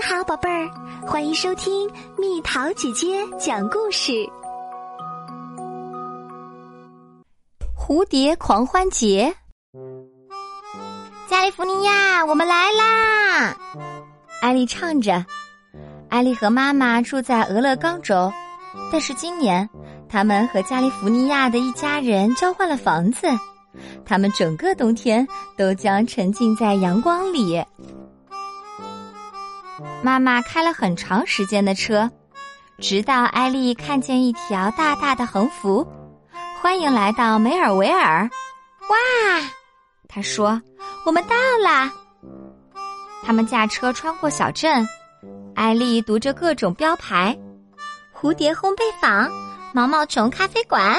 你好，宝贝儿，欢迎收听蜜桃姐姐讲故事。蝴蝶狂欢节，加利福尼亚，我们来啦！艾丽唱着。艾丽和妈妈住在俄勒冈州，但是今年他们和加利福尼亚的一家人交换了房子，他们整个冬天都将沉浸在阳光里。妈妈开了很长时间的车，直到艾丽看见一条大大的横幅：“欢迎来到梅尔维尔！”哇，她说：“我们到啦！”他们驾车穿过小镇，艾丽读着各种标牌：“蝴蝶烘焙坊、毛毛虫咖啡馆。”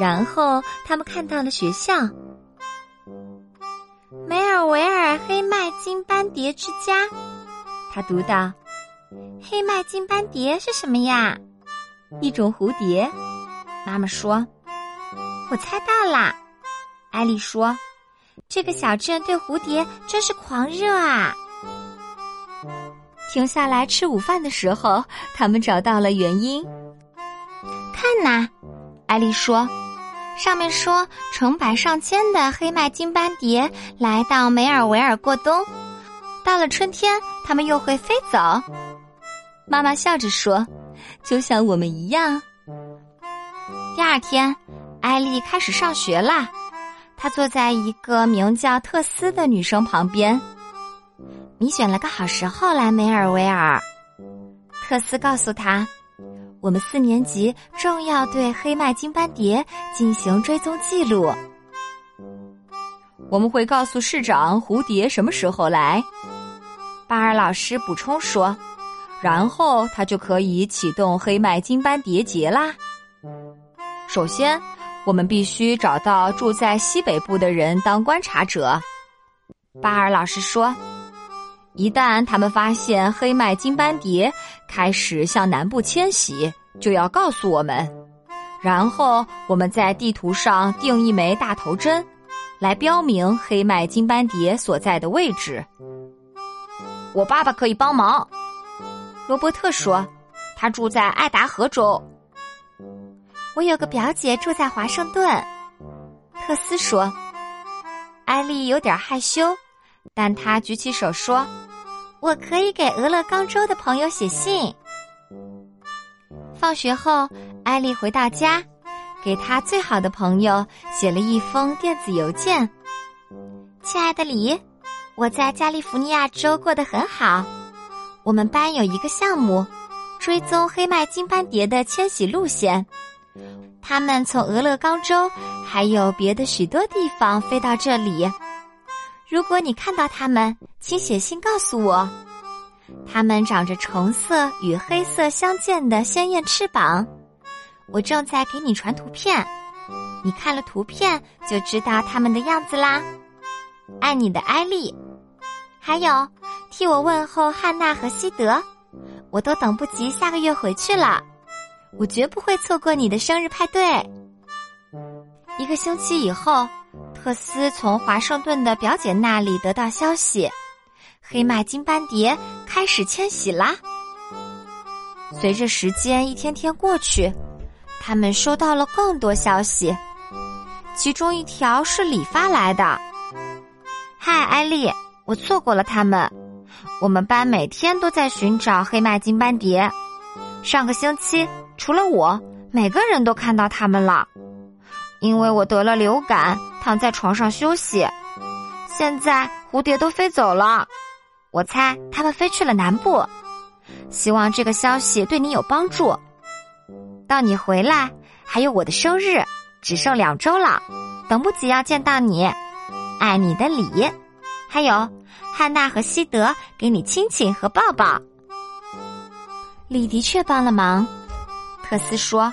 然后他们看到了学校——梅尔维尔黑麦金斑蝶之家。他读到：“黑麦金斑蝶是什么呀？一种蝴蝶。”妈妈说：“我猜到啦。”艾丽说：“这个小镇对蝴蝶真是狂热啊！”停下来吃午饭的时候，他们找到了原因。看呐，艾丽说：“上面说成百上千的黑麦金斑蝶来到梅尔维尔过冬。”到了春天，它们又会飞走。妈妈笑着说：“就像我们一样。”第二天，艾丽开始上学啦。她坐在一个名叫特斯的女生旁边。“你选了个好时候来梅尔维尔。”特斯告诉她：“我们四年级正要对黑麦金斑蝶进行追踪记录。我们会告诉市长蝴蝶什么时候来。”巴尔老师补充说：“然后他就可以启动黑麦金斑蝶节啦。首先，我们必须找到住在西北部的人当观察者。”巴尔老师说：“一旦他们发现黑麦金斑蝶开始向南部迁徙，就要告诉我们。然后，我们在地图上定一枚大头针，来标明黑麦金斑蝶所在的位置。”我爸爸可以帮忙，罗伯特说：“他住在爱达荷州。”我有个表姐住在华盛顿，特斯说。艾丽有点害羞，但她举起手说：“我可以给俄勒冈州的朋友写信。”放学后，艾丽回到家，给她最好的朋友写了一封电子邮件：“亲爱的李。”我在加利福尼亚州过得很好。我们班有一个项目，追踪黑麦金斑蝶的迁徙路线。它们从俄勒冈州还有别的许多地方飞到这里。如果你看到它们，请写信告诉我。它们长着橙色与黑色相间的鲜艳翅膀。我正在给你传图片，你看了图片就知道它们的样子啦。爱你的艾丽。还有，替我问候汉娜和西德，我都等不及下个月回去了。我绝不会错过你的生日派对。一个星期以后，特斯从华盛顿的表姐那里得到消息，黑麦金斑蝶开始迁徙啦。随着时间一天天过去，他们收到了更多消息，其中一条是李发来的。嗨，艾丽。我错过了他们。我们班每天都在寻找黑麦金斑蝶。上个星期，除了我，每个人都看到他们了。因为我得了流感，躺在床上休息。现在蝴蝶都飞走了，我猜他们飞去了南部。希望这个消息对你有帮助。到你回来，还有我的生日，只剩两周了，等不及要见到你。爱你的李。还有，汉娜和西德给你亲亲和抱抱。李的确帮了忙，特斯说：“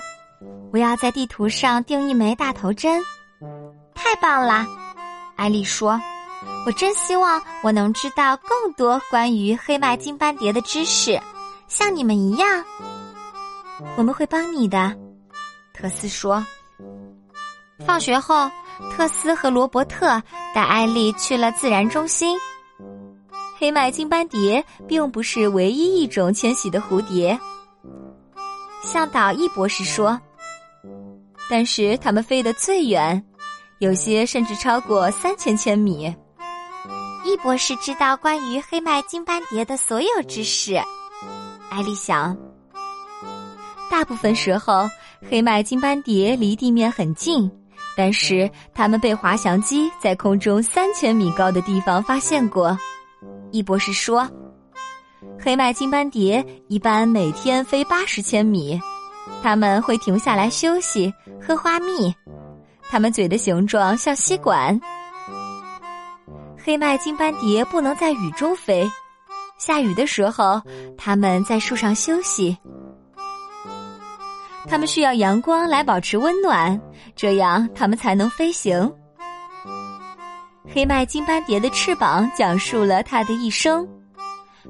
我要在地图上钉一枚大头针。”太棒了，艾丽说：“我真希望我能知道更多关于黑麦金斑蝶的知识，像你们一样。”我们会帮你的，特斯说。放学后。特斯和罗伯特带艾丽去了自然中心。黑麦金斑蝶并不是唯一一种迁徙的蝴蝶。向导易博士说：“但是它们飞得最远，有些甚至超过三千千米。”易博士知道关于黑麦金斑蝶的所有知识。艾丽想，大部分时候黑麦金斑蝶离地面很近，但是他们被滑翔机在空中三千米高的地方发现过。易博士说。黑麦金斑蝶一般每天飞八十千米，它们会停下来休息、喝花蜜。它们嘴的形状像吸管。黑麦金斑蝶不能在雨中飞，下雨的时候，它们在树上休息。它们需要阳光来保持温暖，这样它们才能飞行。黑麦金斑蝶的翅膀讲述了它的一生。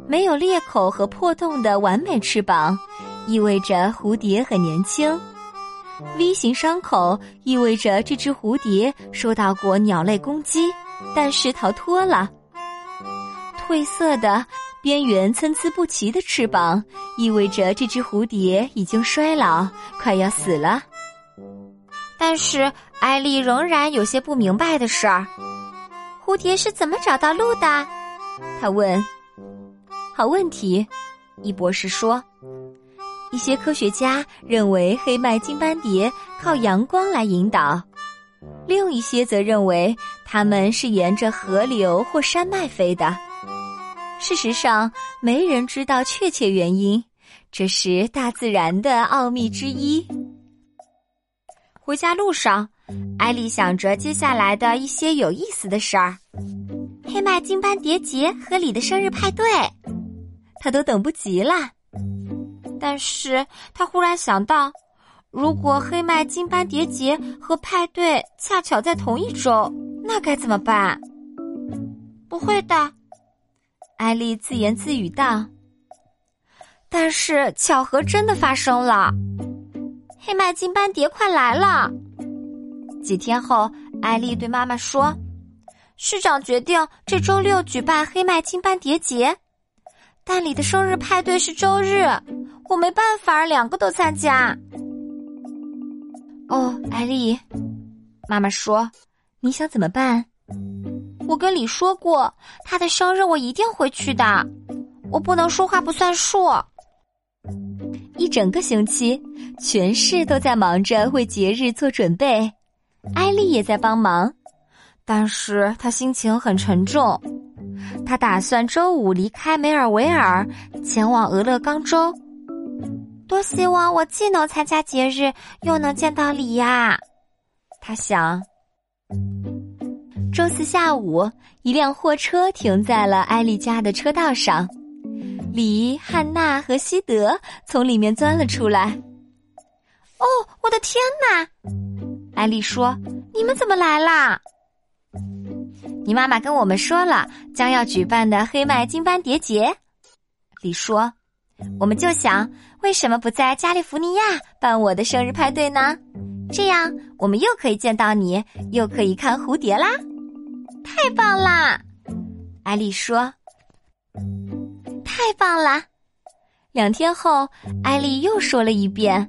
没有裂口和破洞的完美翅膀，意味着蝴蝶很年轻。V 型伤口意味着这只蝴蝶受到过鸟类攻击，但是逃脱了。褪色的、边缘参差不齐的翅膀意味着这只蝴蝶已经衰老，快要死了。但是艾丽仍然有些不明白的事儿：蝴蝶是怎么找到路的？她问。好问题，易博士说：“一些科学家认为黑麦金斑蝶靠阳光来引导，另一些则认为它们是沿着河流或山脉飞的。事实上，没人知道确切原因，这是大自然的奥秘之一。”回家路上，艾丽想着接下来的一些有意思的事儿：黑麦金斑蝶节和你的生日派对。他都等不及了，但是他忽然想到，如果黑麦金斑蝶节和派对恰巧在同一周，那该怎么办？不会的，艾丽自言自语道。但是巧合真的发生了，黑麦金斑蝶快来了。几天后，艾丽对妈妈说：“市长决定这周六举办黑麦金斑蝶节。”但你的生日派对是周日，我没办法两个都参加。哦，艾丽，妈妈说，你想怎么办？我跟李说过，他的生日我一定会去的，我不能说话不算数。一整个星期，全市都在忙着为节日做准备，艾丽也在帮忙，但是她心情很沉重。他打算周五离开梅尔维尔，前往俄勒冈州。多希望我既能参加节日，又能见到李呀！他想。周四下午，一辆货车停在了艾丽家的车道上，李、汉娜和西德从里面钻了出来。哦，我的天哪！艾丽说：“你们怎么来啦？”你妈妈跟我们说了将要举办的黑麦金斑蝶节，李说，我们就想为什么不在加利福尼亚办我的生日派对呢？这样我们又可以见到你，又可以看蝴蝶啦！太棒啦！艾丽说，太棒了。两天后，艾丽又说了一遍：“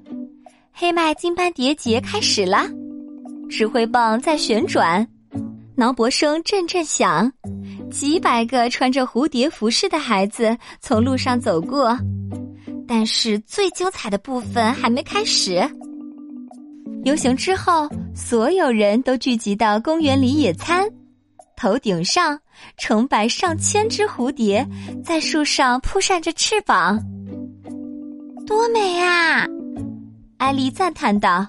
黑麦金斑蝶节开始了，指挥棒在旋转。”挠脖声阵阵响，几百个穿着蝴蝶服饰的孩子从路上走过。但是最精彩的部分还没开始。游行之后，所有人都聚集到公园里野餐。头顶上，成百上千只蝴蝶在树上扑扇着翅膀，多美啊！艾丽赞叹道：“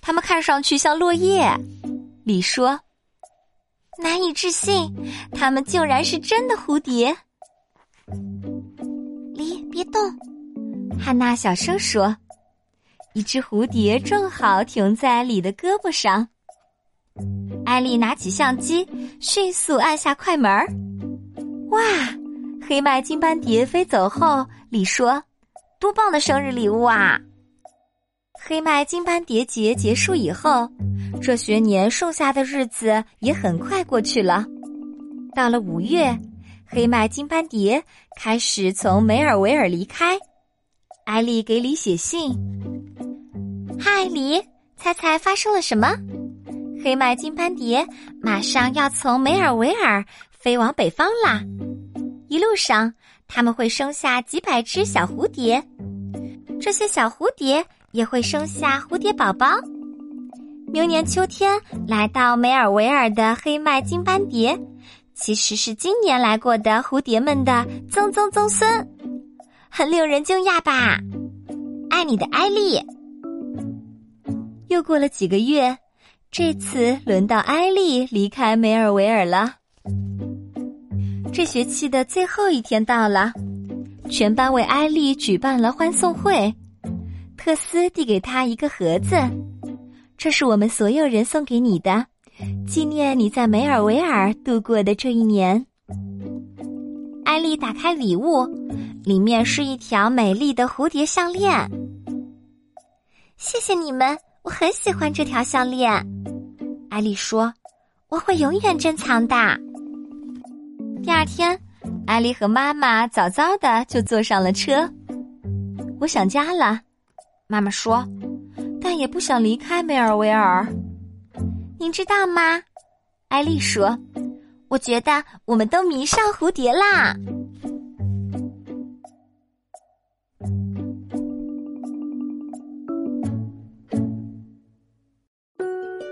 它们看上去像落叶。”李说。难以置信，它们竟然是真的蝴蝶！离别动，汉娜小声说：“一只蝴蝶正好停在李的胳膊上。”艾丽拿起相机，迅速按下快门儿。哇！黑麦金斑蝶飞走后，李说：“多棒的生日礼物啊！”黑麦金斑蝶节结束以后。这学年剩下的日子也很快过去了。到了五月，黑麦金斑蝶开始从梅尔维尔离开。艾丽给李写信：“嗨，李，猜猜发生了什么？黑麦金斑蝶马上要从梅尔维尔飞往北方啦！一路上，他们会生下几百只小蝴蝶，这些小蝴蝶也会生下蝴蝶宝宝。明年秋天来到梅尔维尔的黑麦金斑蝶，其实是今年来过的蝴蝶们的曾曾曾孙。”很令人惊讶吧？爱你的艾丽。又过了几个月，这次轮到艾丽离开梅尔维尔了。这学期的最后一天到了，全班为艾丽举办了欢送会。特斯递给她一个盒子，这是我们所有人送给你的，纪念你在梅尔维尔度过的这一年。艾丽打开礼物。里面是一条美丽的蝴蝶项链。谢谢你们，我很喜欢这条项链。艾丽说：“我会永远珍藏的。”第二天，艾丽和妈妈早早的就坐上了车。我想家了，妈妈说，但也不想离开梅尔维尔。您知道吗？艾丽说：“我觉得我们都迷上蝴蝶啦。”